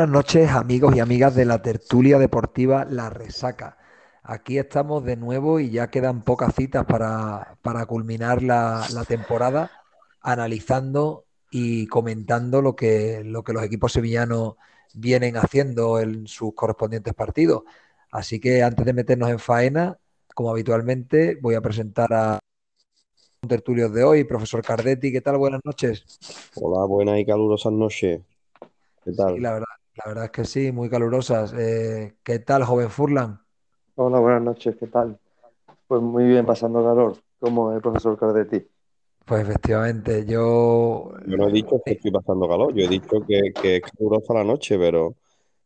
Buenas noches, amigos y amigas de la tertulia deportiva La Resaca. Aquí estamos de nuevo y ya quedan pocas citas para, para culminar la, la, temporada, analizando y comentando lo que, lo que los equipos sevillanos vienen haciendo en sus correspondientes partidos. Así que antes de meternos en faena, como habitualmente, voy a presentar a tertulios de hoy, profesor Cardetti. ¿Qué tal? Buenas noches. Hola, buenas y calurosas noches. ¿Qué tal? Sí, la verdad, la verdad es que sí, muy calurosas. Eh, ¿Qué tal, joven Furlan? Hola, buenas noches, ¿qué tal? Pues muy bien, pasando calor, como el profesor Cardetti. Pues efectivamente, yo... Yo no he dicho que estoy pasando calor, yo he dicho que, que es calurosa la noche, pero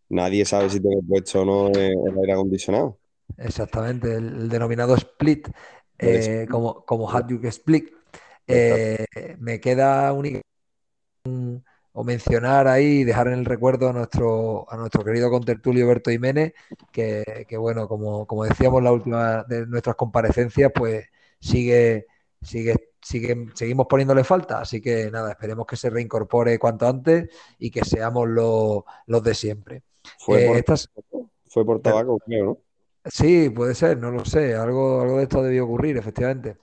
nadie sabe si tengo puesto o no el aire acondicionado. Exactamente, el, denominado split, eh, como, como Hadjuk Split. Eh, me queda únicamente o mencionar ahí, dejar en el recuerdo a nuestro, a nuestro querido contertulio Berto Jiménez, que, que bueno, como, como, decíamos la última de nuestras comparecencias, pues sigue, sigue, sigue, seguimos poniéndole falta. Así que nada, esperemos que se reincorpore cuanto antes y que seamos los, los de siempre. Fue, por, estas... fue por tabaco, creo, ¿no? Sí, puede ser, no lo sé. Algo, algo de esto debió ocurrir, efectivamente.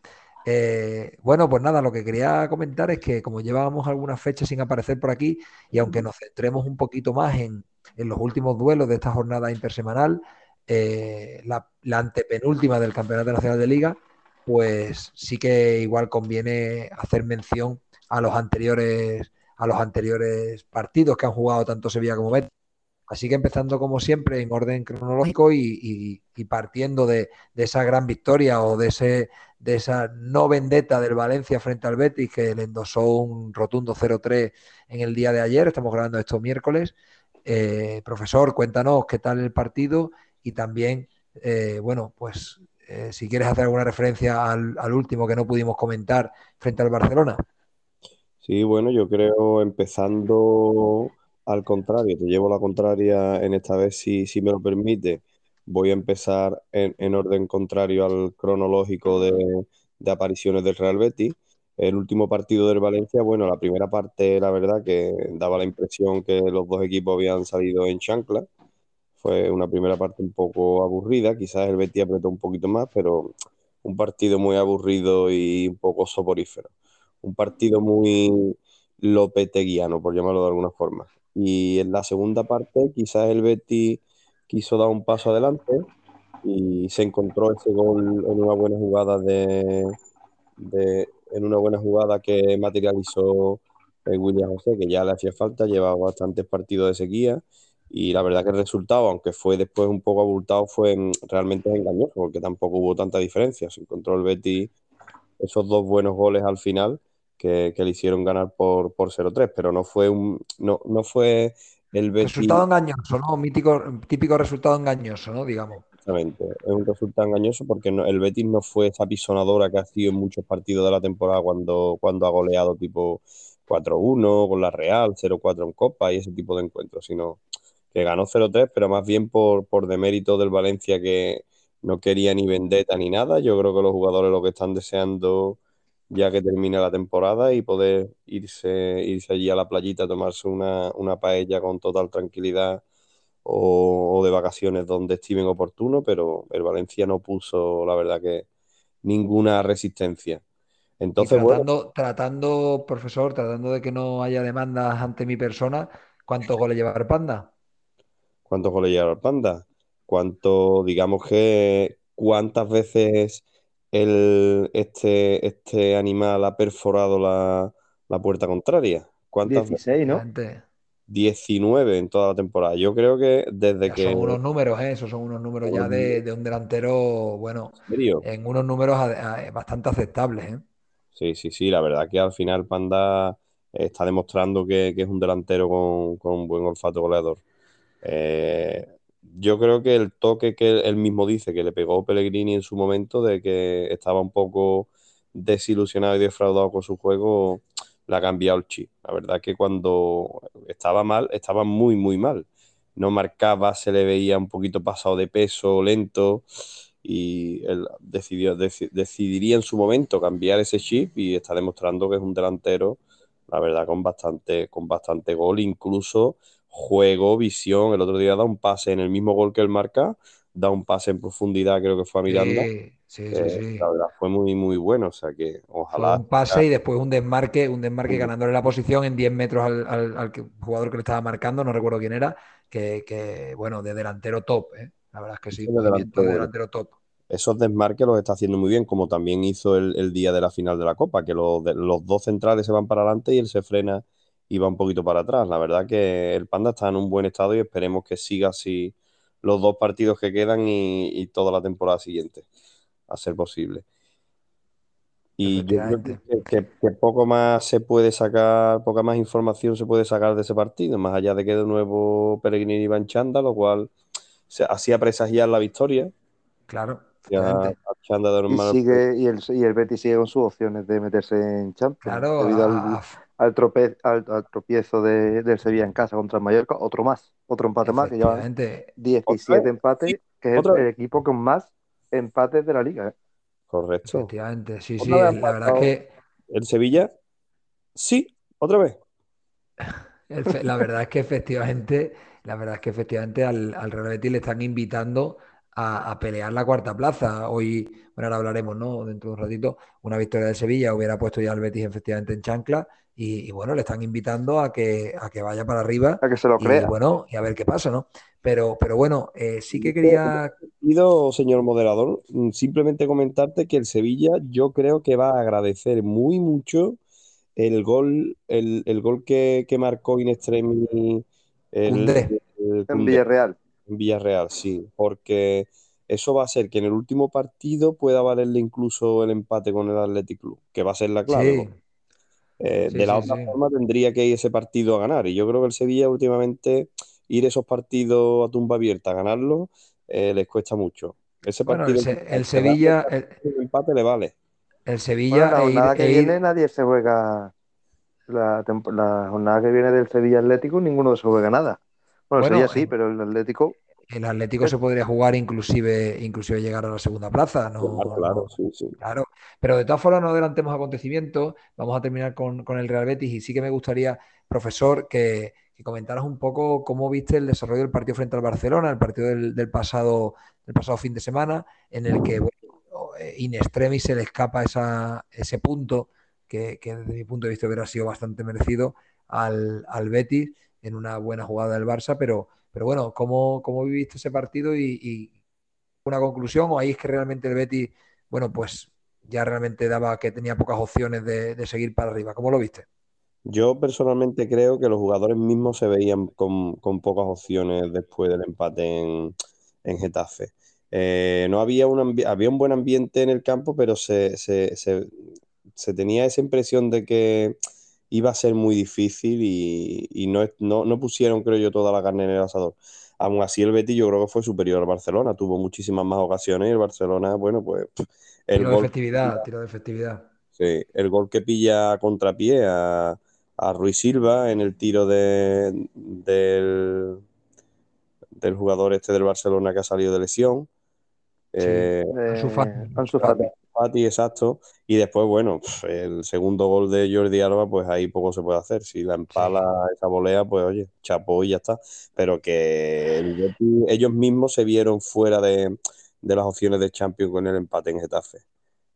Eh, bueno, pues nada, lo que quería comentar es que como llevábamos algunas fechas sin aparecer por aquí y aunque nos centremos un poquito más en, los últimos duelos de esta jornada intersemanal, eh, la, antepenúltima del Campeonato Nacional de Liga, pues sí que igual conviene hacer mención a los anteriores, a los anteriores partidos que han jugado tanto Sevilla como Betis. Así que empezando como siempre en orden cronológico y, partiendo de, esa gran victoria o de, ese, de esa no vendetta del Valencia frente al Betis que le endosó un rotundo 0-3 en el día de ayer, estamos grabando esto miércoles. Eh, profesor, cuéntanos qué tal el partido y también, eh, bueno, pues eh, si quieres hacer alguna referencia al, al último que no pudimos comentar frente al Barcelona. Sí, bueno, yo creo empezando al contrario, te llevo la contraria en esta vez, si, si me lo permite. Voy a empezar en, orden contrario al cronológico de, apariciones del Real Betis. El último partido del Valencia, bueno, la primera parte, la verdad, que daba la impresión que los dos equipos habían salido en chancla. Fue una primera parte un poco aburrida, quizás el Betis apretó un poquito más, pero un partido muy aburrido y un poco soporífero. Un partido muy lopeteguiano, por llamarlo de alguna forma. Y en la segunda parte, quizás el Betis quiso dar un paso adelante y se encontró ese gol en una buena jugada de, en una buena jugada que materializó el William José, que ya le hacía falta, llevaba bastantes partidos de sequía y la verdad que el resultado, aunque fue después un poco abultado, fue realmente engañoso porque tampoco hubo tanta diferencia. Se encontró el Betis esos dos buenos goles al final que, le hicieron ganar por, por 0-3, pero no fue un no, no fue el Betis... Resultado engañoso, ¿no? Mítico, típico resultado engañoso, ¿no? Digamos. Exactamente, es un resultado engañoso porque el Betis no fue esa pisonadora que ha sido en muchos partidos de la temporada cuando, cuando ha goleado tipo 4-1 con la Real, 0-4 en Copa y ese tipo de encuentros, sino que ganó 0-3, pero más bien por, por demérito del Valencia que no quería ni vendetta ni nada. Yo creo que los jugadores lo que están deseando ya que termine la temporada y poder irse, irse allí a la playita a tomarse una, paella con total tranquilidad o, de vacaciones donde estimen oportuno, pero el Valencia no puso, la verdad que, ninguna resistencia. Entonces, tratando, tratando, profesor, tratando de que no haya demandas ante mi persona, ¿cuántos goles lleva el Panda? ¿Cuántos goles lleva el Panda? ¿Cuánto, digamos que, cuántas veces el, este, este animal ha perforado la, puerta contraria. ¿Cuántas 16, ¿no? 19 en toda la temporada. Yo creo que desde que. Son unos números, ¿eh? Esos son unos números ya de, un delantero, bueno, ¿En, unos números bastante aceptables, ¿eh? Sí, sí, sí. La verdad que al final Panda está demostrando que, es un delantero con, con, un buen olfato goleador. Eh, yo creo que el toque que él mismo dice que le pegó Pellegrini en su momento de que estaba un poco desilusionado y defraudado con su juego, le ha cambiado el chip. La verdad que cuando estaba mal, estaba muy, muy mal. No marcaba, se le veía un poquito pasado de peso, lento, y él decidió, decidiría en su momento cambiar ese chip y está demostrando que es un delantero, la verdad, con bastante, con bastante gol, incluso juego, visión. El otro día da un pase en el mismo gol que él marca, da un pase en profundidad, creo que fue a Miranda. Sí, sí, sí, Eh, sí. la verdad, fue muy, muy bueno. O sea que Fue ojalá. un pase y después un desmarque, un desmarque Sí. ganándole la posición en 10 metros al, al- jugador que le estaba marcando, no recuerdo quién era, que, que, bueno, de delantero top, ¿eh? La verdad es que sí, de movimiento de delantero. delantero top. Esos desmarques los está haciendo muy bien, como también hizo el, el día de la final de la Copa, que los, de- los dos centrales se van para adelante y él se frena y va un poquito para atrás. La verdad que el Panda está en un buen estado y esperemos que siga así los dos partidos que quedan y, y toda la temporada siguiente, a ser posible. Y yo creo Efectivamente. que, que- que poco más se puede sacar, poca más información se puede sacar de ese partido, más allá de que de nuevo Peregrini iba en chanda, lo cual se hacía presagiar la victoria. Claro, a chanda de Y sigue, y el, y el Betis sigue con sus opciones de meterse en Champions, Claro, debido al, al, trope- al, al tropiezo de, del Sevilla en casa contra el Mallorca, otro más, otro empate más, que efectivamente. 17 ¿Otra empates, que es ¿Otra el, equipo con más empates de la liga. ¿eh? Correcto. Efectivamente, sí, ¿Otra sí, la verdad es que ¿El Sevilla? Sí, otra vez. La verdad es que efectivamente, la verdad es que efectivamente al, al Real Betis le están invitando a, a pelear la cuarta plaza. Hoy, bueno, ahora hablaremos, ¿no? Dentro de un ratito, una victoria de Sevilla hubiera puesto ya al Betis efectivamente en chancla y, y, bueno, le están invitando a que, a que vaya para arriba A que se lo y crea. bueno, y a ver qué pasa, ¿no? Pero, pero bueno, eh, sí que quería, Pido, señor moderador, mm, simplemente comentarte que el Sevilla yo creo que va a agradecer muy mucho el gol, el, el gol que, que marcó in extremis el, Koundé. el En Villarreal. Villarreal, sí, porque eso va a ser que en el último partido pueda valerle incluso el empate con el Athletic Club, que va a ser la clave. sí, eh, sí, de la sí, otra sí. forma tendría que ir ese partido a ganar. Y yo creo que el Sevilla últimamente ir esos partidos a tumba abierta a ganarlos eh, les cuesta mucho. Ese Bueno, el, partido, el Sevilla, el, el empate le vale. el Bueno, Sevilla la e ir, jornada que e ir- viene nadie se juega. La, la jornada que viene del Sevilla Atlético, ninguno se juega nada. Bueno, el Bueno, Sevilla sí, en- pero el Atlético. el Atlético se podría jugar inclusive, inclusive llegar a la segunda plaza, no, Claro, claro, sí, sí. Claro, pero de todas formas no adelantemos acontecimientos, vamos a terminar con, con el Real Betis y sí que me gustaría, profesor, que, que comentaras un poco cómo viste el desarrollo del partido frente al Barcelona, el partido del, del pasado, del pasado fin de semana, en el que bueno, eh, in extremis se le escapa esa, ese punto que, que desde mi punto de vista hubiera sido bastante merecido al, al Betis en una buena jugada del Barça, pero, pero bueno, ¿cómo, cómo viviste ese partido y, una conclusión o ahí es que realmente el Betis, bueno, pues ya realmente daba que tenía pocas opciones de, seguir para arriba. ¿Cómo lo viste? Yo personalmente creo que los jugadores mismos se veían con, con pocas opciones después del empate en, en Getafe. Eh, no había un, había un buen ambiente en el campo, pero se- se- se tenía esa impresión de que iba a ser muy difícil y, y no, no, no pusieron, creo yo, toda la carne en el asador. Aún así, el Betis yo creo que fue superior al Barcelona, tuvo muchísimas más ocasiones y el Barcelona, bueno, pues el Tiro de efectividad, tiro de efectividad. Sí, el gol que pilla a contrapié a, a Ruiz Silva en el tiro de, del, del jugador este del Barcelona que ha salido de lesión. Eh, Ansu Eh, Fati. Ansu Fati. Fati, exacto. Y después, bueno, pf, el segundo gol de Jordi Alba, pues ahí poco se puede hacer. Si la empala esa volea, pues oye, chapó y ya está. Pero que el ellos mismos se vieron fuera de, de las opciones de Champions con el empate en Getafe.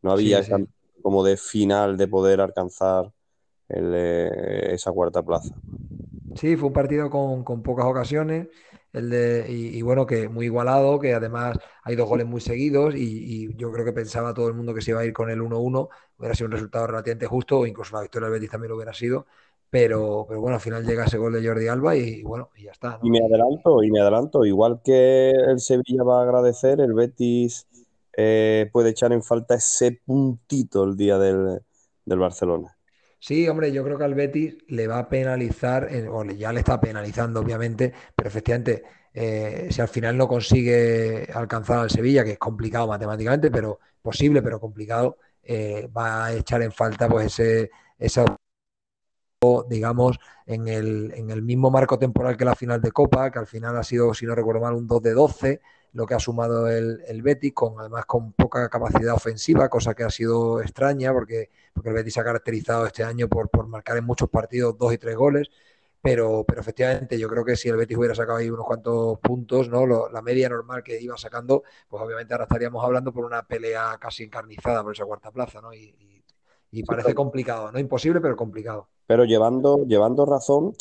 No había Sí, esa- sí. como de final de poder alcanzar el, eh, esa cuarta plaza. Sí, fue un partido con, con pocas ocasiones. El de, y, y bueno, que muy igualado, que además hay dos goles muy seguidos y, y yo creo que pensaba todo el mundo que se iba a ir con el 1-1, hubiera sido un resultado relativamente justo, o incluso la victoria del Betis también lo hubiera sido, pero, pero bueno, al final llega ese gol de Jordi Alba y, bueno, y ya está. Y me adelanto, y me adelanto, igual que el Sevilla va a agradecer, el Betis eh, puede echar en falta ese puntito el día del, del Barcelona. Sí, hombre, yo creo que al Betis le va a penalizar, o ya le está penalizando, obviamente, pero efectivamente, eh, si al final no consigue alcanzar al Sevilla, que es complicado matemáticamente, pero posible, pero complicado, eh, va a echar en falta pues ese, esa digamos, en el, en el mismo marco temporal que la final de Copa, que al final ha sido, si no recuerdo mal, un 2 de 12, lo que ha sumado el, el Betis, con, además con poca capacidad ofensiva, cosa que ha sido extraña, porque, porque el Betis se ha caracterizado este año por, por marcar en muchos partidos dos y tres goles, pero, pero efectivamente yo creo que si el Betis hubiera sacado ahí unos cuantos puntos, ¿no? la media normal que iba sacando, pues obviamente ahora estaríamos hablando por una pelea casi encarnizada por esa cuarta plaza, ¿no? Y, parece complicado, no imposible, pero complicado. Pero llevando, llevando razón,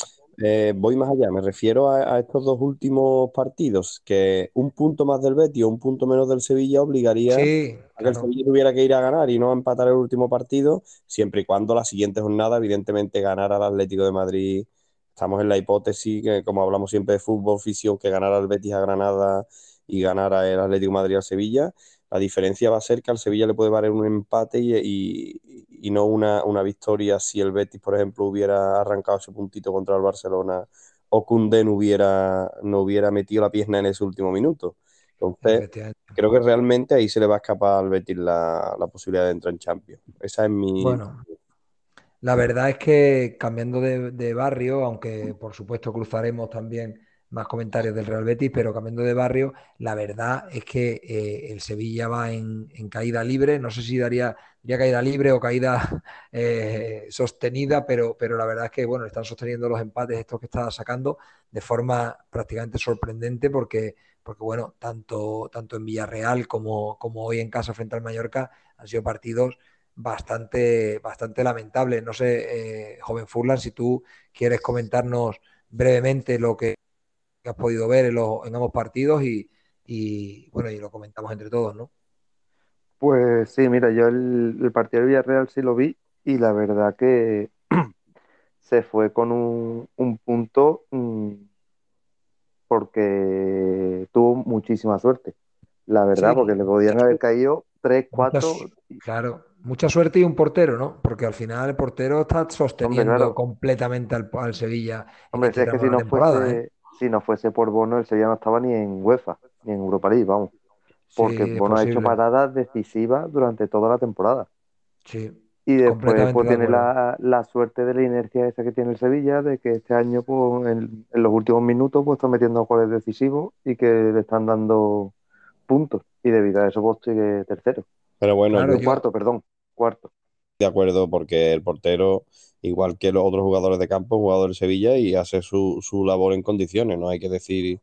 eh, voy más allá, me refiero a, estos dos últimos partidos, que un punto más del Betis o un punto menos del Sevilla obligaría a que el Sevilla tuviera que ir a ganar y no a empatar el último partido, siempre y cuando la siguiente jornada, evidentemente, ganara al Atlético de Madrid. Estamos en la hipótesis, que como hablamos siempre de fútbol, ficción, que ganara el Betis a Granada y ganara el Atlético de Madrid a Sevilla. La diferencia va a ser que al Sevilla le puede valer un empate y, no una, victoria si el Betis, por ejemplo, hubiera arrancado ese puntito contra el Barcelona o Koundé no hubiera, no hubiera metido la pierna en ese último minuto. Entonces, creo que realmente ahí se le va a escapar al Betis la, posibilidad de entrar en Champions. Esa es mi... Bueno, la verdad es que cambiando de barrio, aunque por supuesto cruzaremos también más comentarios del Real Betis, pero cambiando de barrio, la verdad es que eh, el Sevilla va en, caída libre, no sé si daría, caída libre o caída eh, sostenida, pero, pero la verdad es que bueno, están sosteniendo los empates estos que está sacando de forma prácticamente sorprendente porque, porque bueno, tanto, tanto en Villarreal como, como hoy en casa frente al Mallorca han sido partidos bastante, bastante lamentables. No sé, eh, joven Furlan, si tú quieres comentarnos brevemente lo que has podido ver en, los, en ambos partidos y, bueno, y lo comentamos entre todos, ¿no? Pues sí, mira, yo el, partido de Villarreal sí lo vi y la verdad que se fue con un, punto mm, porque tuvo muchísima suerte. La verdad, porque le podían haber caído 3, 4. claro, mucha suerte y un portero, ¿no? Porque al final el portero está sosteniendo completamente al, Sevilla. Hombre, es que si no fuese, ¿eh? si no fuese por Bono, el Sevilla no estaba ni en UEFA, ni en Europa League, vamos. Porque Bono ha hecho paradas decisivas durante toda la temporada. Sí. Y después pues, tiene la, suerte de la inercia esa que tiene el Sevilla, de que este año, pues, en, los últimos minutos, pues está metiendo goles decisivos y que le están dando puntos. Y debido a eso, pues sigue tercero. Pero bueno, cuarto, perdón, cuarto. De acuerdo, porque el portero igual que los otros jugadores de campo, jugador de Sevilla, y hace su, labor en condiciones. No hay que decir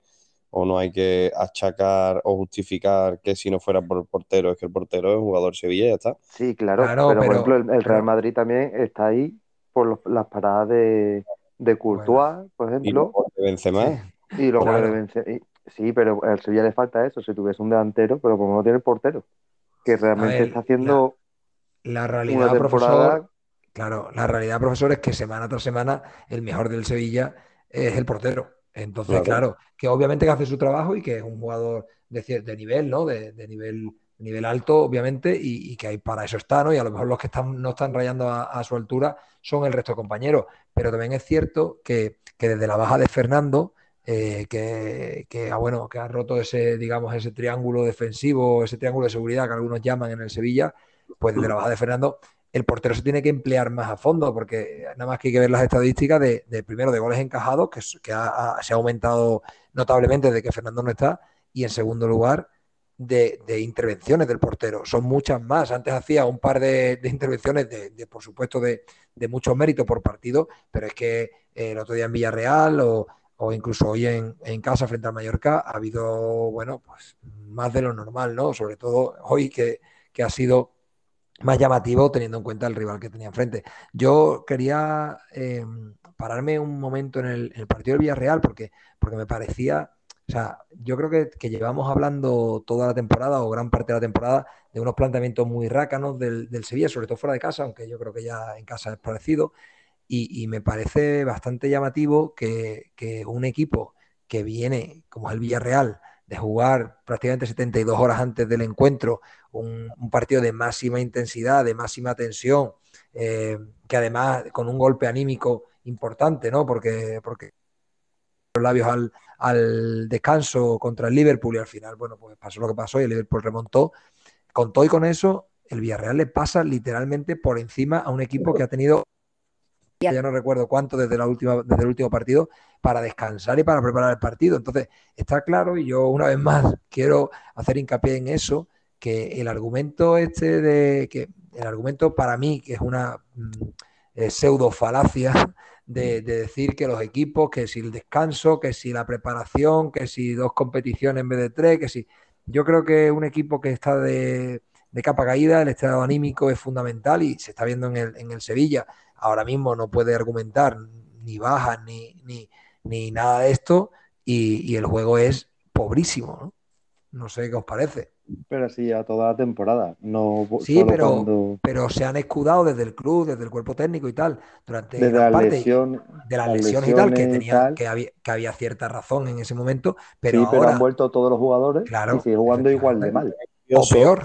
o no hay que achacar o justificar que si no fuera por el portero, es que el portero es jugador de Sevilla y ya está. Sí, claro, pero, por ejemplo el, Real Madrid también está ahí por las paradas de, de Courtois, por ejemplo. Y de Benzema. Y luego de Benzema. Sí, pero al Sevilla le falta eso, si tuviese un delantero, pero como no tiene el portero, que realmente está haciendo la, realidad, una temporada Claro, la realidad, profesor, es que semana tras semana el mejor del Sevilla es el portero. Entonces, claro, que obviamente que hace su trabajo y que es un jugador de, de nivel, ¿no? De, nivel, nivel alto, obviamente, y, que para eso está, ¿no? Y a lo mejor los que están, no están rayando a, su altura son el resto de compañeros. Pero también es cierto que, desde la baja de Fernando, eh, que, que, ah, bueno, que ha roto ese, digamos, ese triángulo defensivo, ese triángulo de seguridad que algunos llaman en el Sevilla, pues desde la baja de Fernando el portero se tiene que emplear más a fondo, porque nada más que hay que ver las estadísticas de, primero de goles encajados, que, se ha aumentado notablemente desde que Fernando no está, y en segundo lugar de, intervenciones del portero. Son muchas más. Antes hacía un par de, intervenciones, de, por supuesto, de, mucho mérito por partido, pero es que eh, el otro día en Villarreal o, incluso hoy en, casa frente al Mallorca ha habido, bueno, pues más de lo normal, ¿no? Sobre todo hoy que, que ha sido más llamativo teniendo en cuenta el rival que tenía enfrente. Yo quería em, pararme un momento en el, partido del Villarreal porque, porque me parecía, o sea, yo creo que, llevamos hablando toda la temporada o gran parte de la temporada de unos planteamientos muy rácanos del, Sevilla, sobre todo fuera de casa, aunque yo creo que ya en casa es parecido. Y, me parece bastante llamativo que, que un equipo que viene, como es el Villarreal, de jugar prácticamente 72 horas antes del encuentro, un, partido de máxima intensidad, de máxima tensión, eh, que además con un golpe anímico importante, ¿no? Porque, porque los labios al, al, descanso contra el Liverpool y al final, bueno, pues pasó lo que pasó y el Liverpool remontó. Con todo y con eso, el Villarreal le pasa literalmente por encima a un equipo que ha tenido ya no recuerdo cuánto desde, la última, desde el último partido, para descansar y para preparar el partido. Entonces, está claro, y yo una vez más quiero hacer hincapié en eso, que el argumento este de que el argumento para mí, que es una mm, eh, pseudo falacia de, decir que los equipos, que si el descanso, que si la preparación, que si dos competiciones en vez de tres, que si... Yo creo que un equipo que está de, capa caída, el estado anímico es fundamental y se está viendo en el, en el Sevilla. Ahora mismo no puede argumentar ni bajas ni, ni, ni nada de esto y, el juego es pobrísimo, ¿no? No sé qué os parece. Pero sí, a toda la temporada. No sí, pero, pero se han escudado desde el club, desde el cuerpo técnico y tal, durante de la lesión, de las lesiones, y tal, que, tenía, que, había, que había cierta razón en ese momento. Pero, sí, pero han vuelto todos los jugadores y sigue jugando igual de mal. O peor.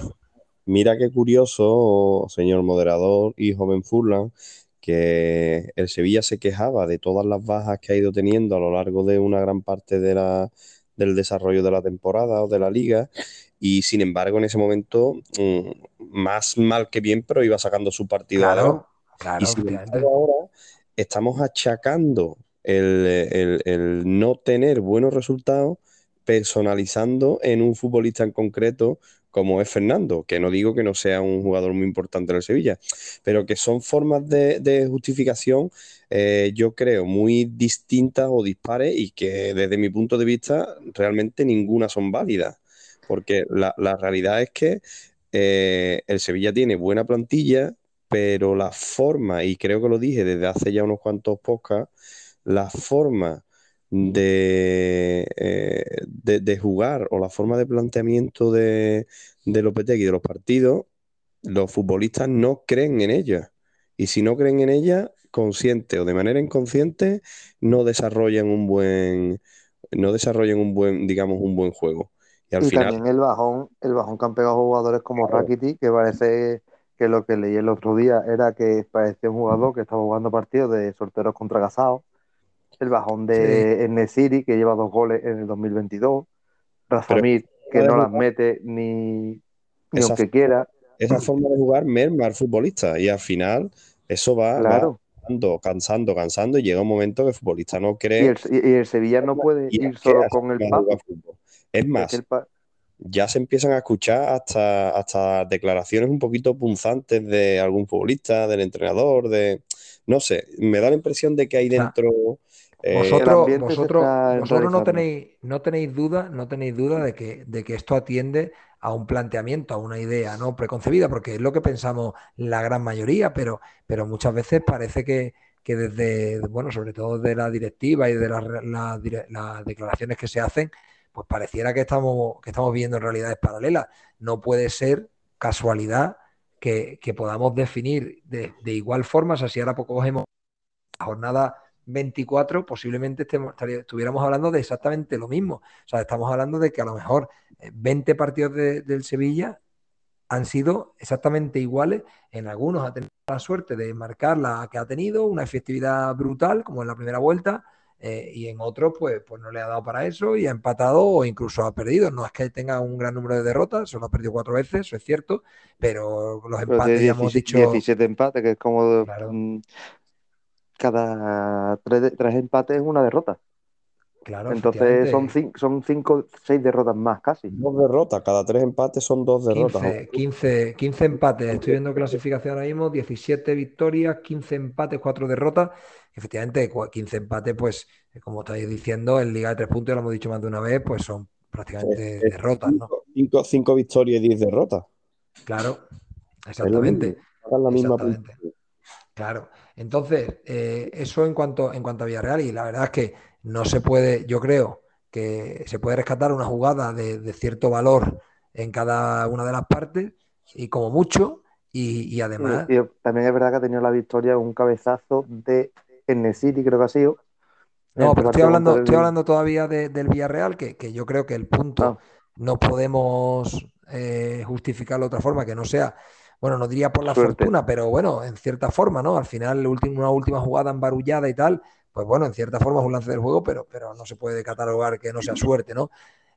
Mira qué curioso, señor moderador y joven Furlan, que el Sevilla se quejaba de todas las bajas que ha ido teniendo a lo largo de una gran parte de la, del desarrollo de la temporada o de la liga y sin embargo en ese momento mm, más mal que bien pero iba sacando su partido claro, claro, y sin embargo ahora estamos achacando el, el no tener buenos resultados personalizando en un futbolista en concreto como es Fernando, que no digo que no sea un jugador muy importante en el Sevilla, pero que son formas de, justificación, eh, yo creo, muy distintas o dispares y que desde mi punto de vista realmente ninguna son válidas, porque la, realidad es que eh, el Sevilla tiene buena plantilla, pero la forma, y creo que lo dije desde hace ya unos cuantos podcasts, la forma eh, de, de, jugar o la forma de planteamiento de, de Lopetegui de los partidos, los futbolistas no creen en ella. Y si no creen en ella, consciente o de manera inconsciente, no desarrollan un buen, no desarrollan un buen, digamos, un buen juego. Y al final. También el bajón, el bajón que han pegado jugadores como Rakiti, que parece que lo que leí el otro día era que parecía un jugador que estaba jugando partidos de solteros contra casados el bajón de Enesiri, que lleva dos goles en el 2022, Razamir, que no las mete ni, ni aunque quiera. Esa forma de jugar merma al futbolista y al final eso va, cansando, cansando, cansando y llega un momento que el futbolista no cree. Y el, Sevilla no puede ir solo con el Es más, ya se empiezan a escuchar hasta, hasta declaraciones un poquito punzantes de algún futbolista, del entrenador, de... No sé, me da la impresión de que hay dentro... Eh, vosotros, vosotros, no tenéis, no tenéis duda, no tenéis duda de que, de que esto atiende a un planteamiento, a una idea no preconcebida, porque es lo que pensamos la gran mayoría, pero, pero muchas veces parece que, desde, bueno, sobre todo de la directiva y de las, declaraciones que se hacen, pues pareciera que estamos, que estamos viendo realidades paralelas. No puede ser casualidad que, podamos definir de, de, igual forma, o sea, si ahora poco cogemos la jornada 24, posiblemente estemos, estuviéramos hablando de exactamente lo mismo. O sea, estamos hablando de que a lo mejor 20 eh, partidos del Sevilla han sido exactamente iguales. En algunos ha tenido la suerte de marcar la que ha tenido, una efectividad brutal, como en la primera vuelta, eh, y en otros, pues, pues no le ha dado para eso y ha empatado o incluso ha perdido. No es que tenga un gran número de derrotas, solo ha perdido cuatro veces, eso es cierto, pero los empates, ya hemos dicho. 17 empates, que es como cada tres, empates es una derrota. Claro, Entonces son, cinco, son cinco, seis derrotas más casi. Dos derrotas, cada tres empates son dos derrotas. 15, 15, empates, estoy viendo clasificación ahora mismo, 17 victorias, 15 empates, cuatro derrotas. Efectivamente, 15 empates, pues como estáis diciendo, en Liga de Tres Puntos, ya lo hemos dicho más de una vez, pues son prácticamente derrotas, ¿no? Cinco, victorias y 10 derrotas. Claro, exactamente. la misma Claro. Entonces, eh, eso en cuanto, en cuanto a Villarreal, y la verdad es que no se puede, yo creo que se puede rescatar una jugada de, cierto valor en cada una de las partes, y como mucho, y, además. también es verdad que ha tenido la victoria un cabezazo de City, creo que ha sido. No, pero estoy hablando, estoy hablando todavía del Villarreal, que, yo creo que el punto ah. no podemos eh, justificarlo de otra forma que no sea bueno, no diría por la fortuna, pero bueno, en cierta forma, ¿no? Al final, una última jugada embarullada y tal, pues bueno, en cierta forma es un lance del juego, pero, pero no se puede catalogar que no sea suerte, ¿no?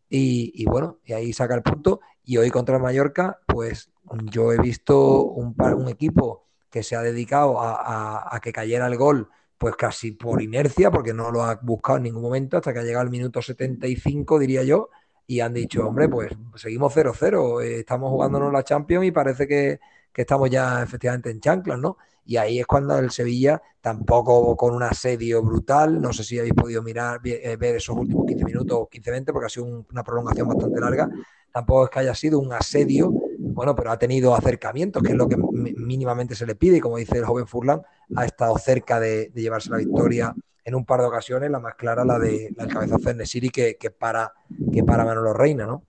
Y, bueno, y ahí saca el punto. Y hoy contra el Mallorca, pues yo he visto un, un equipo que se ha dedicado a, a, que cayera el gol, pues casi por inercia, porque no lo ha buscado en ningún momento, hasta que ha llegado el minuto 75, diría yo, y han dicho, hombre, pues seguimos 0-0, eh, estamos jugándonos la Champions y parece que, que estamos ya efectivamente en chanclas, ¿no? Y ahí es cuando el Sevilla, tampoco con un asedio brutal, no sé si habéis podido mirar, eh, ver esos últimos 15 minutos o 15-20, porque ha sido una prolongación bastante larga, tampoco es que haya sido un asedio, bueno, pero ha tenido acercamientos, que es lo que mínimamente se le pide, y como dice el joven Furlan, ha estado cerca de, llevarse la victoria en un par de ocasiones, la más clara la de la del cabezazo de Nesiri que, que, para, que para Manolo Reina, ¿no?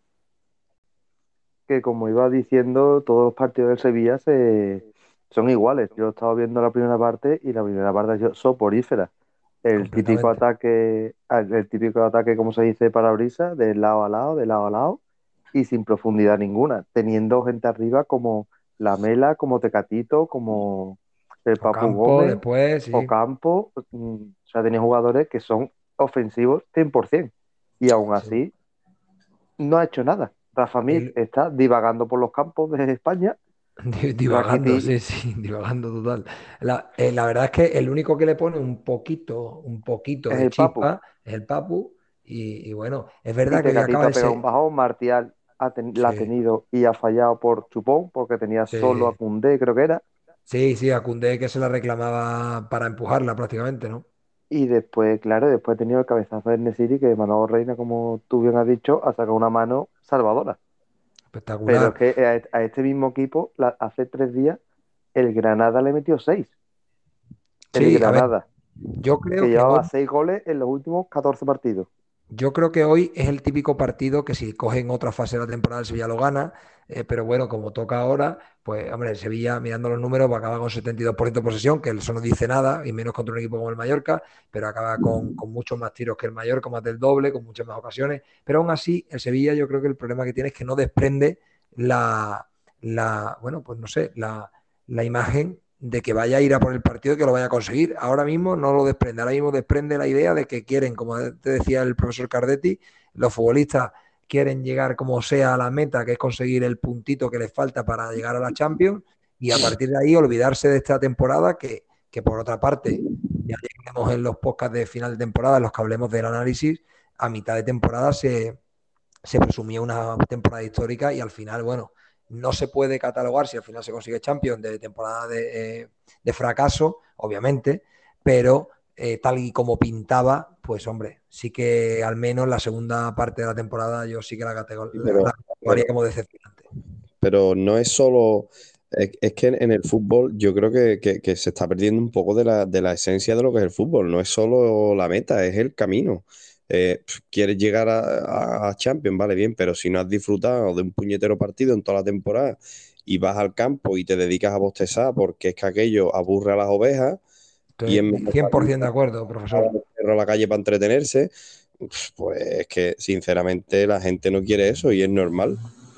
Que como iba diciendo, todos los partidos del Sevilla se, son iguales. Yo he estado viendo la primera parte y la primera parte es soporífera. El típico ataque, el típico ataque, como se dice, para brisa, de lado a lado, de lado a lado, y sin profundidad ninguna, teniendo gente arriba como la Mela, como Tecatito, como el Papu Gómez, después, o Campo. Mm, o sea, tenía jugadores que son ofensivos 100%. Y aún así, no ha hecho nada. Rafa Mir está divagando por los campos de España Divagando, sí, sí, divagando total. Eh, la, verdad es que el único que le pone un poquito, un poquito de chispa es el Papu. Y, bueno, es verdad que acaba de un bajón, Martial la ha tenido y ha fallado por Chupón, porque tenía solo a Cundé, creo que era. Sí, sí, a Cundé que se la reclamaba para empujarla prácticamente, ¿no? Y después, claro, después ha tenido el cabezazo de Nesiri, que Manolo Reina, como tú bien has dicho, ha sacado una mano salvadora. Espectacular. Pero que a, este mismo equipo, hace tres días, el Granada le metió seis. El Granada. yo creo que, llevaba seis goles en los últimos 14 partidos. Yo creo que hoy es el típico partido que si cogen otra fase de la temporada el Sevilla lo gana, eh, pero bueno, como toca ahora, pues hombre, el Sevilla mirando los números va a acabar con 72% de posesión, que eso no dice nada, y menos contra un equipo como el Mallorca, pero acaba con, muchos más tiros que el Mallorca, más del doble, con muchas más ocasiones, pero aún así el Sevilla yo creo que el problema que tiene es que no desprende la, la bueno, pues no sé, la, la imagen de que vaya a ir a por el partido y que lo vaya a conseguir. Ahora mismo no lo desprende, ahora mismo desprende la idea de que quieren, como te decía el profesor Cardetti, los futbolistas quieren llegar como sea a la meta, que es conseguir el puntito que les falta para llegar a la Champions, y a partir de ahí olvidarse de esta temporada que, que por otra parte, ya llegaremos en los podcasts de final de temporada, en los que hablemos del análisis, a mitad de temporada se, se presumía una temporada histórica y al final, bueno, no se puede catalogar si al final se consigue Champions de temporada de, eh, fracaso, obviamente, pero eh, tal y como pintaba, pues hombre, sí que al menos la segunda parte de la temporada yo sí que la categoría como decepcionante. Pero no es solo, es, que en el fútbol yo creo que, se está perdiendo un poco de la, de la esencia de lo que es el fútbol, no es solo la meta, es el camino. Eh, quieres llegar a, Champions, vale, bien, pero si no has disfrutado de un puñetero partido en toda la temporada y vas al campo y te dedicas a bostezar porque es que aquello aburre a las ovejas. y en 100% de acuerdo, profesor. A la calle para entretenerse, pues es que sinceramente la gente no quiere eso y es normal.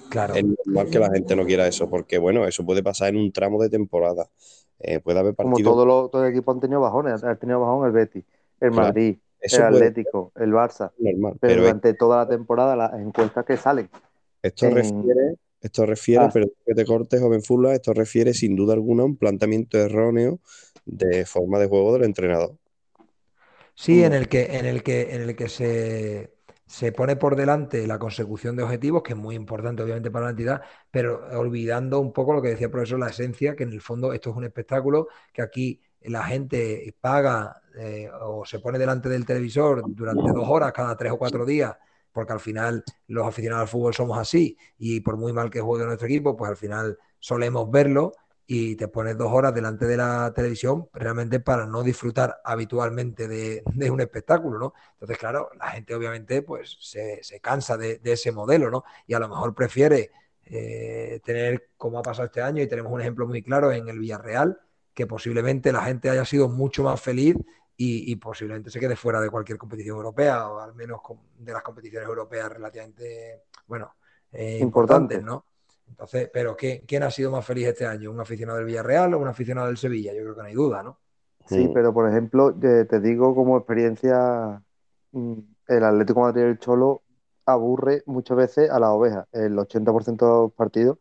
Claro. Es normal que la gente no quiera eso, porque bueno, eso puede pasar en un tramo de temporada. Eh, puede haber partidos. Como todos los, todo el equipo han tenido bajones, han tenido bajón el Betis, el Madrid, el Atlético, el Barça. pero, durante toda la temporada las encuestas que salen. Esto refiere, esto refiere, ah. pero que te cortes, joven Fula, esto refiere sin duda alguna a un planteamiento erróneo de forma de juego del entrenador. Sí, en el que, en el que, en el que se, se pone por delante la consecución de objetivos, que es muy importante obviamente para la entidad, pero olvidando un poco lo que decía el profesor, la esencia, que en el fondo esto es un espectáculo, que aquí la gente paga eh, o se pone delante del televisor durante dos horas cada tres o cuatro días, porque al final los aficionados al fútbol somos así y por muy mal que juegue nuestro equipo, pues al final solemos verlo y te pones dos horas delante de la televisión realmente para no disfrutar habitualmente de, un espectáculo, ¿no? Entonces, claro, la gente obviamente pues se, cansa de, ese modelo, ¿no? Y a lo mejor prefiere eh, tener, como ha pasado este año, y tenemos un ejemplo muy claro en el Villarreal, que posiblemente la gente haya sido mucho más feliz y, posiblemente se quede fuera de cualquier competición europea o al menos de las competiciones europeas relativamente, bueno, eh, importantes, ¿no? Entonces, pero ¿quién ha sido más feliz este año? ¿Un aficionado del Villarreal o un aficionado del Sevilla? Yo creo que no hay duda, ¿no? Sí, pero por ejemplo, te digo como experiencia, mm, el Atlético de Madrid del Cholo aburre muchas veces a la oveja, el 80% de los partidos,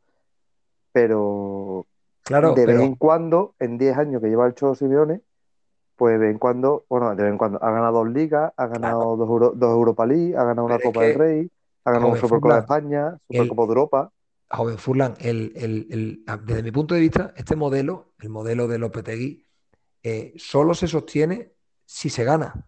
pero Claro, de vez en cuando, en 10 años que lleva el Cholo Simeone, pues de vez en cuando, bueno, de vez en cuando ha ganado dos ligas, ha ganado dos, dos, Europa League, ha ganado una Copa del Rey, ha ganado una Supercopa de España, Supercopa de Europa. joven Furlan, desde mi punto de vista, este modelo, el modelo de Lopetegui, eh, solo se sostiene si se gana.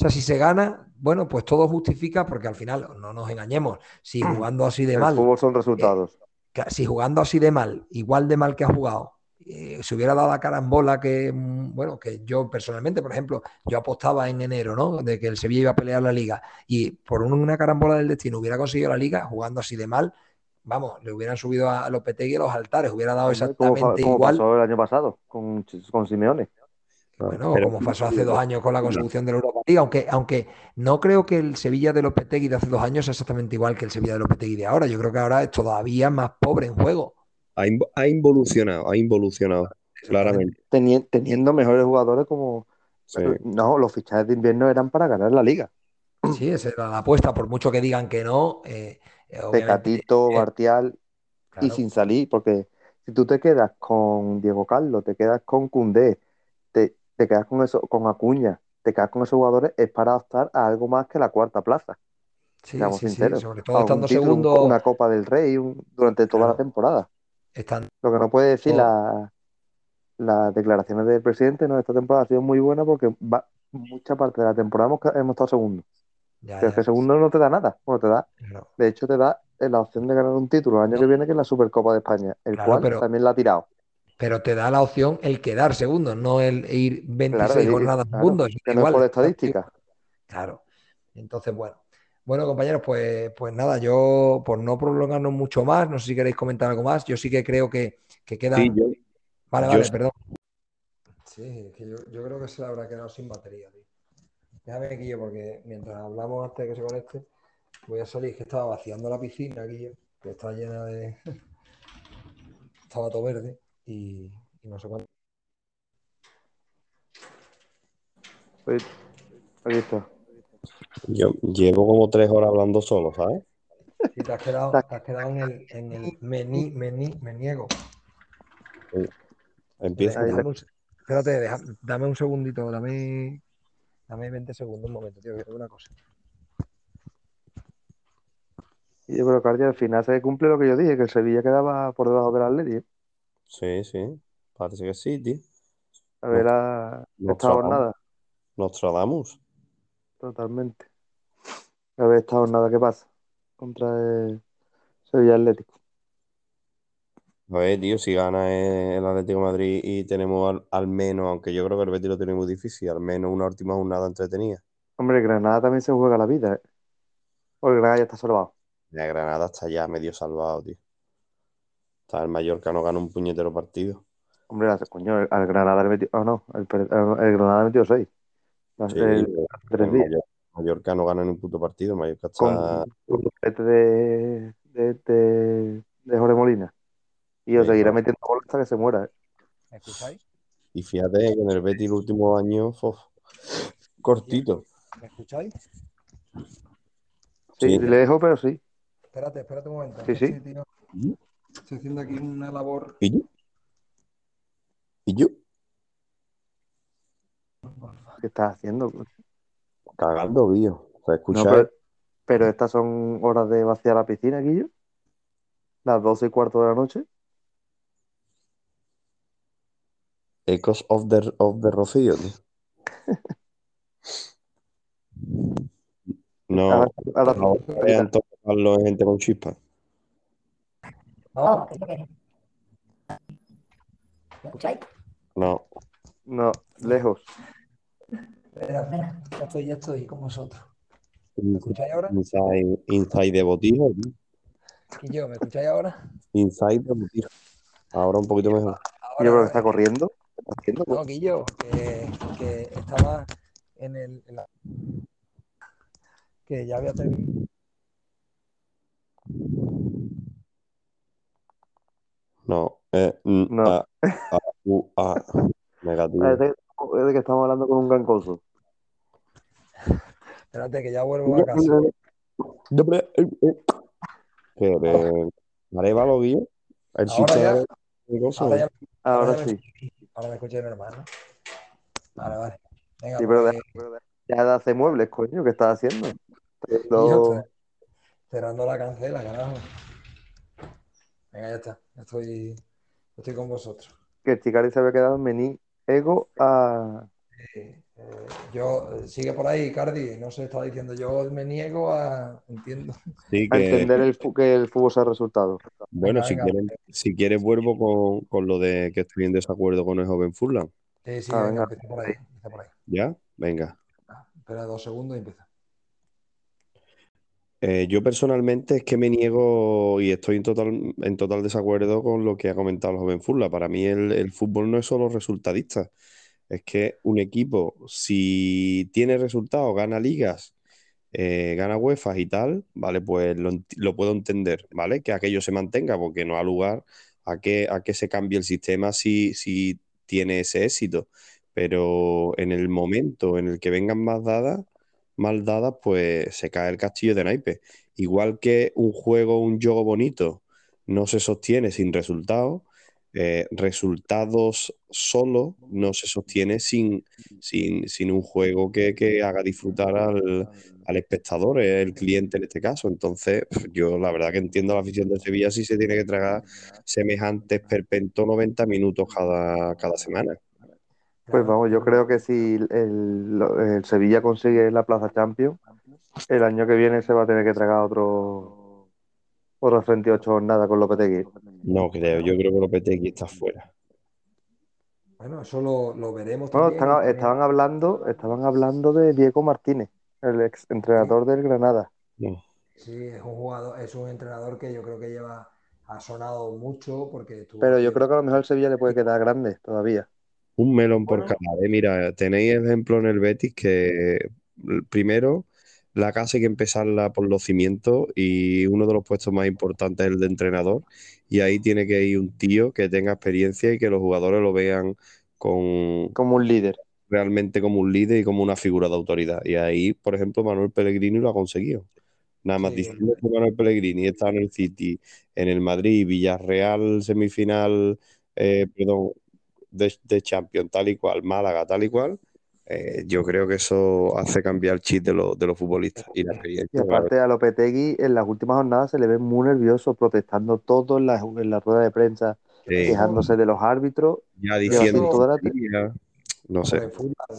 O sea, si se gana, bueno, pues todo justifica, porque al final, no nos engañemos, si jugando así de mal. El son resultados. Eh, si jugando así de mal, igual de mal que ha jugado, eh, se hubiera dado la carambola que, mm, bueno, que yo personalmente, por ejemplo, yo apostaba en enero, ¿no? De que el Sevilla iba a pelear la liga y por una carambola del destino hubiera conseguido la liga jugando así de mal, vamos, le hubieran subido a Lopetegui a los altares, hubiera dado exactamente igual. pasó el año pasado con, con Simeone. Bueno, como pasó hace dos años con la consecución de la Europa League, aunque, aunque no creo que el Sevilla de Lopetegui de hace dos años sea exactamente igual que el Sevilla de Lopetegui de ahora. Yo creo que ahora es todavía más pobre en juego. Ha, involucionado, ha involucionado, claramente. teniendo mejores jugadores como... No, los fichajes de invierno eran para ganar la liga. Sí, esa era la apuesta, por mucho que digan que no. Eh, Tecatito, Bartial y sin salir, porque si tú te quedas con Diego Carlos, te quedas con Cundé, te, quedas con eso, con Acuña, te quedas con esos jugadores, es para optar a algo más que la cuarta plaza. Sí, sí, sobre todo estando segundo. Una Copa del Rey durante toda la temporada. Lo que no puede decir la, las declaraciones del presidente, no, esta temporada ha sido muy buena porque va, mucha parte de la temporada hemos, hemos estado segundo. Pero es que segundo no te da nada. Bueno, te da, De hecho, te da la opción de ganar un título el año que viene, que es la Supercopa de España, el cual también la ha tirado. Pero te da la opción el quedar segundo, no el ir 26 jornadas segundo. igual, por estadística. Claro. Entonces, bueno. Bueno, compañeros, pues, pues nada, yo por no prolongarnos mucho más, no sé si queréis comentar algo más, yo sí que creo que, que queda... vale, vale, perdón. Sí, que yo, yo, creo que se habrá quedado sin batería, tío. Déjame aquí, porque mientras hablamos antes de que se conecte, voy a salir, que estaba vaciando la piscina aquí, que está llena de... estaba todo verde y, no sé cuánto. Ahí está. Yo llevo como tres horas hablando solo, ¿sabes? Sí, te has quedado, te has quedado en el, en el mení, mení, me niego. Empieza. espérate, dame un segundito, dame, dame 20 segundos, un momento, tío, que una cosa. Yo creo que al final se cumple lo que yo dije, que el Sevilla quedaba por debajo del Atleti. Sí, sí, parece que sí, tío. A ver, a esta jornada. Nos tratamos. Totalmente. A ver esta jornada qué pasa contra el Sevilla Atlético. A ver, tío, si gana el Atlético Madrid y tenemos al, menos, aunque yo creo que el Betis lo tiene muy difícil, al menos una última jornada entretenida. Hombre, Granada también se juega la vida, ¿eh? O Granada ya está salvado. La Granada está ya medio salvado, tío. Está el Mallorca, no gana un puñetero partido. Hombre, coño, al Granada le metió. Oh, no, el, Granada le metió 6. Sí, el, Mallorca no gana en un puto partido. Mallorca está. Con de, de, de, de Jorge Molina. Y os seguirá metiendo gol hasta que se muera. ¿eh? ¿Me escucháis? Y fíjate que en el Betis el último año, cortito. ¿Me escucháis? Sí, le dejo, pero sí. Espérate, espérate un momento. Sí, sí. Estoy haciendo aquí una labor. ¿Y yo? ¿Y yo? ¿Qué estás haciendo? Cagando, Guillo. ¿Se escucha? pero, estas son horas de vaciar la piscina, Guillo. Las doce y cuarto de la noche. Echoes of the, of the Rocío, tío. no, ahora, ahora, no, no, gente con chispa. No, ¿Me escucháis? No. No, lejos. Espera, ya estoy, ya estoy con vosotros. ¿Me escucháis ahora? Inside, inside de botija. ¿Y yo? ¿Me escucháis ahora? Inside de botija. Ahora un poquito mejor. Ahora, yo creo que está corriendo. No, Guillo, que, que estaba en el. En la... Que ya había terminado. No, eh, no. A, a, u, a, negativo. Es de, es de que estamos hablando con un gran coso. Espérate, que ya vuelvo a casa. ¿Qué? ¿De Arevalo, Guillo? El ahora ya, ahora, ya, ahora, sí. Ahora me escuché mi hermano. Vale, vale. Venga, sí, pero, pues... ya de hace muebles, coño, ¿qué estás haciendo? Todo... Esperando la cancela, carajo. Venga, ya está. Estoy, estoy con vosotros. Que Chicari se había quedado en Mení Ego a. Eh, yo, sigue por ahí, Cardi, no se estaba diciendo, yo me niego a, entiendo. a entender el, que el fútbol sea resultado. Bueno, si, quieres, si quieres vuelvo con, con, lo de que estoy en desacuerdo con el joven Furlan. Sí, sí, ah, venga, empieza por ahí, por ahí. ¿Ya? Venga. Espera dos segundos y empieza. Eh, yo personalmente es que me niego y estoy en total, en total desacuerdo con lo que ha comentado el joven Furla. Para mí el, el fútbol no es solo resultadista. Es que un equipo, si tiene resultados, gana ligas, eh, gana UEFA y tal, ¿vale? Pues lo, puedo entender, ¿vale? Que aquello se mantenga, porque no ha lugar a que, a que se cambie el sistema si, si tiene ese éxito. Pero en el momento en el que vengan más dadas, mal dadas, pues se cae el castillo de naipe. Igual que un juego, un juego bonito, no se sostiene sin resultados, eh, resultados solo no se sostiene sin, sin, un juego que, haga disfrutar al, espectador, el cliente en este caso. Entonces, yo la verdad que entiendo la afición de Sevilla si se tiene que tragar semejantes perpentos 90 minutos cada, cada semana. Pues vamos, yo creo que si el, Sevilla consigue la Plaza Champions, el año que viene se va a tener que tragar otro otras 38 jornadas con Lopetegui. No creo, yo creo que Lopetegui está fuera. Bueno, eso lo, veremos también. estaban, hablando, estaban hablando de Diego Martínez, el ex entrenador del Granada. Sí, es un jugador, es un entrenador que yo creo que lleva, ha sonado mucho porque Pero yo creo que a lo mejor el Sevilla le puede quedar grande todavía. Un melón por cada. ¿eh? Mira, tenéis ejemplo en el Betis que primero la casa hay que empezarla por los cimientos y uno de los puestos más importantes es el de entrenador. Y ahí tiene que ir un tío que tenga experiencia y que los jugadores lo vean con... Como un líder. Realmente como un líder y como una figura de autoridad. Y ahí, por ejemplo, Manuel Pellegrini lo ha conseguido. Nada más diciendo que Manuel Pellegrini está en el City, en el Madrid, Villarreal, semifinal, eh, perdón, de, de Champions, tal y cual, Málaga, tal y cual eh, yo creo que eso hace cambiar el chip de, de los futbolistas y la experiencia. Y aparte a Lopetegui en las últimas jornadas se le ve muy nervioso, protestando todo en la, en la rueda de prensa, quejándose de los árbitros. Ya diciendo, no sé.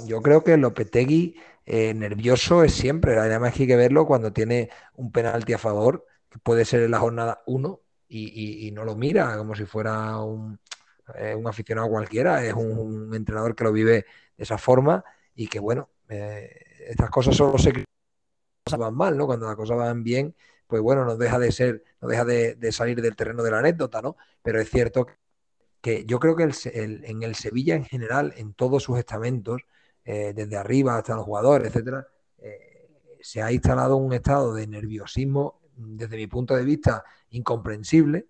Yo creo que Lopetegui eh, nervioso es siempre, además hay que verlo cuando tiene un penalti a favor, que puede ser en la jornada 1 y, no lo mira como si fuera un, eh, un aficionado cualquiera, es un, entrenador que lo vive de esa forma y que bueno, eh, estas cosas solo se van mal, ¿no? Cuando las cosas van bien, pues bueno, no deja de ser, no deja de, salir del terreno de la anécdota, ¿no? Pero es cierto que yo creo que en el Sevilla en general, en todos sus estamentos, eh, desde arriba hasta los jugadores, etcétera, eh, se ha instalado un estado de nerviosismo, desde mi punto de vista, incomprensible.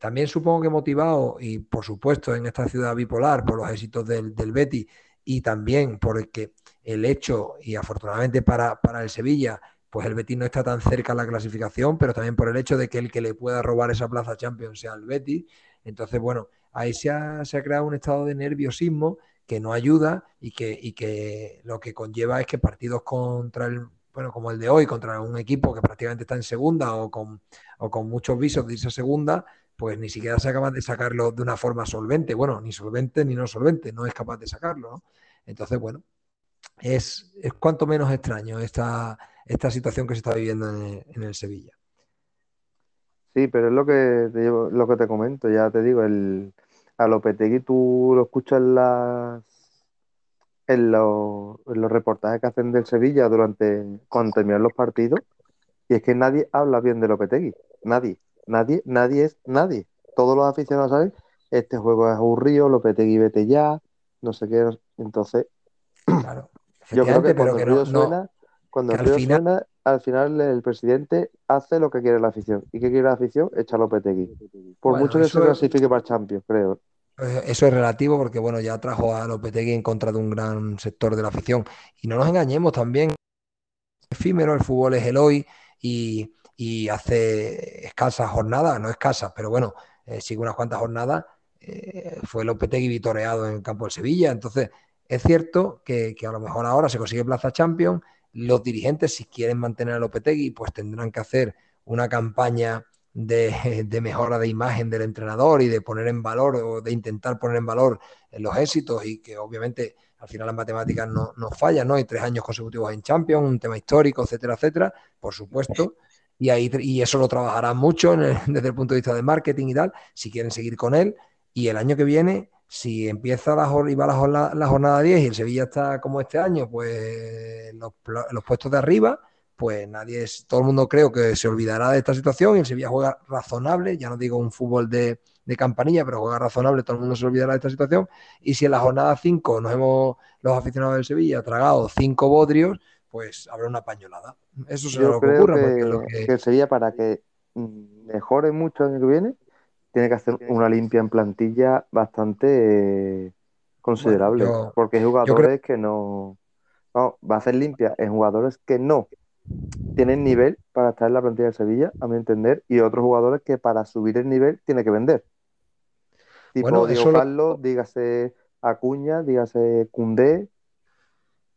También supongo que motivado, y por supuesto en esta ciudad bipolar, por los éxitos del, del Betty, y también porque el hecho, y afortunadamente para, el Sevilla, pues el Betis no está tan cerca de la clasificación, pero también por el hecho de que el que le pueda robar esa plaza Champions sea el Betis. Entonces, bueno, ahí se ha, creado un estado de nerviosismo que no ayuda y que, y que lo que conlleva es que partidos contra el, bueno, como el de hoy, contra un equipo que prácticamente está en segunda o con, o con muchos visos de esa segunda, pues ni siquiera se acaba de sacarlo de una forma solvente. Bueno, ni solvente ni no solvente, no es capaz de sacarlo. ¿no? Entonces, bueno, es, es cuanto menos extraño esta, esta situación que se está viviendo en, el Sevilla. Sí, pero es lo que te, lo que te comento, ya te digo, el, a Lopetegui tú lo escuchas en, las, en, los, en los reportajes que hacen del Sevilla durante cuando terminan los partidos, y es que nadie habla bien de Lopetegui, nadie, nadie, nadie es nadie. Todos los aficionados saben, este juego es aburrido, Lopetegui vete ya, no sé qué, entonces, claro, yo creo que cuando el río suena, cuando el río al final... suena, al final el presidente hace lo que quiere la afición. ¿Y qué quiere la afición? Echa Lopetegui. Por mucho que se clasifique para Champions, creo. Eh, eso es relativo porque, bueno, ya trajo a Lopetegui en contra de un gran sector de la afición. Y no nos engañemos también, efímero, el fútbol es el hoy y, hace escasas jornadas, no escasas, pero bueno, eh, sigue unas cuantas jornadas, eh, fue Lopetegui vitoreado en el campo de Sevilla. Entonces, es cierto que, a lo mejor ahora se consigue Plaza Champions, los dirigentes, si quieren mantener a Lopetegui, pues tendrán que hacer una campaña de, mejora de imagen del entrenador y de poner en valor o de intentar poner en valor los éxitos y que obviamente al final las matemáticas no, no fallan, ¿no? Hay tres años consecutivos en Champions, un tema histórico, etcétera, etcétera, por supuesto. Y, ahí, y eso lo trabajarán mucho desde el punto de vista de marketing y tal, si quieren seguir con él. Y el año que viene, si empieza la, y va la, la, jornada 10 y el Sevilla está como este año, pues los, los puestos de arriba, pues nadie es, todo el mundo creo que se olvidará de esta situación y el Sevilla juega razonable, ya no digo un fútbol de, campanilla, pero juega razonable, todo el mundo se olvidará de esta situación. Y si en la jornada 5 nos hemos, los aficionados del Sevilla, tragado cinco bodrios, pues habrá una pañolada. Eso será lo que ocurra. Que, el Sevilla, para que mejore mucho el año que viene, tiene que hacer una limpia en plantilla bastante considerable. porque hay jugadores que no, no. Va a ser limpia en jugadores que no tienen nivel para estar en la plantilla de Sevilla, a mi entender, y otros jugadores que para subir el nivel tiene que vender. Tipo bueno, Diego Carlos, dígase Acuña, dígase Cundé.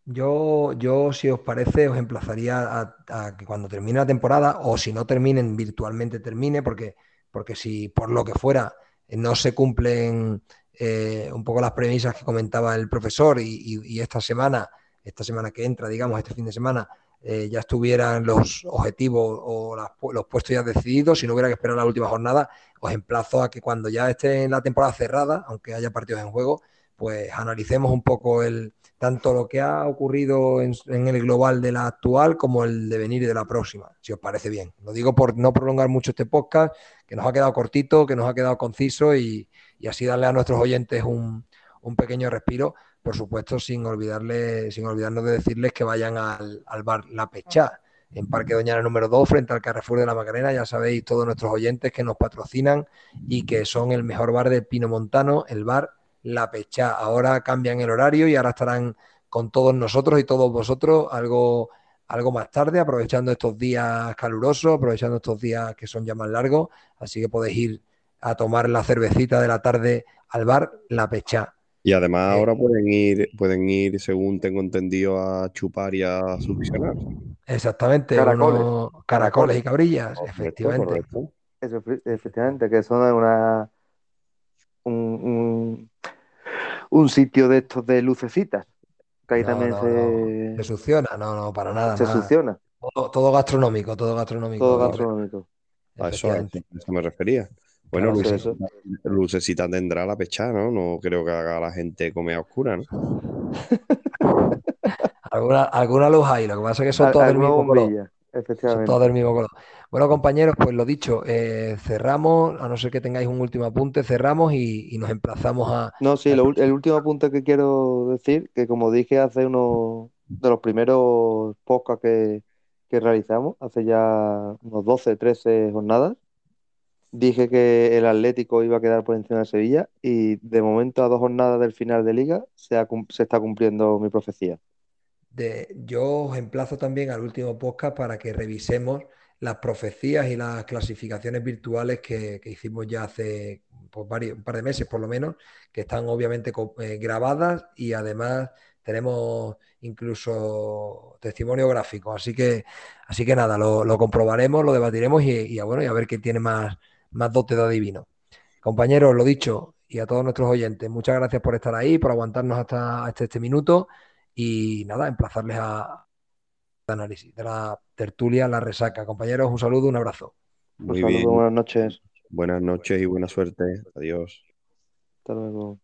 Yo, yo, si os parece, os emplazaría a, que cuando termine la temporada, o si no terminen, virtualmente termine, porque, porque si por lo que fuera no se cumplen eh, un poco las premisas que comentaba el profesor y esta semana, esta semana que entra, digamos, este fin de semana, eh, ya estuvieran los objetivos o los puestos ya decididos, si no hubiera que esperar la última jornada, os emplazo a que cuando ya esté en la temporada cerrada, aunque haya partidos en juego, pues analicemos un poco el tanto lo que ha ocurrido en, el global de la actual como el devenir de la próxima, si os parece bien. Lo digo por no prolongar mucho este podcast, que nos ha quedado cortito, que nos ha quedado conciso y, así darle a nuestros oyentes un, un pequeño respiro por supuesto, sin olvidarle, sin olvidarnos de decirles que vayan al, bar La Pechá, en Parque Doñana número 2, frente al Carrefour de la Macarena. Ya sabéis, todos nuestros oyentes que nos patrocinan y que son el mejor bar del Pino Montano, el bar La Pechá. Ahora cambian el horario y ahora estarán con todos nosotros y todos vosotros algo, algo más tarde, aprovechando estos días calurosos, aprovechando estos días que son ya más largos. Así que podéis ir a tomar la cervecita de la tarde al bar La Pechá. Y además eh, ahora pueden ir, pueden ir, según tengo entendido, a chupar y a succionar. Exactamente, caracoles, caracoles y cabrillas, efectivamente. efectivamente, que son una un, un, sitio de estos de lucecitas. Que ahí también se... se succiona, no, no, para nada. Se succiona. Todo, gastronómico, todo gastronómico. Todo gastronómico. A eso, a eso me refería. Bueno, lucecita, tendrá la pecha, ¿no? No creo que haga la gente comer a oscura, ¿no? alguna, alguna luz hay, lo que pasa es que son todas del mismo color. Son todas del mismo color. Bueno, compañeros, pues lo dicho, eh, cerramos, a no ser que tengáis un último apunte, cerramos y, nos emplazamos a. No, sí, el último apunte que quiero decir, que como dije hace uno de los primeros podcasts que, que realizamos, hace ya unos 12, 13 jornadas, dije que el Atlético iba a quedar por encima de Sevilla y de momento a dos jornadas del final de liga se, está cumpliendo mi profecía. Yo os emplazo también al último podcast para que revisemos las profecías y las clasificaciones virtuales que, hicimos ya hace pues, un par de meses por lo menos, que están obviamente eh, grabadas y además tenemos incluso testimonio gráfico. Así que, así que nada, lo, comprobaremos, lo debatiremos y, y, bueno, y a ver quién tiene más, más dote de adivino. Compañeros, lo dicho, y a todos nuestros oyentes, muchas gracias por estar ahí, por aguantarnos hasta, este minuto y nada, emplazarles a análisis de la tertulia, la resaca. Compañeros, un saludo, un abrazo. Muy un saludo, buenas noches. Buenas noches y buena suerte. Adiós. Hasta luego.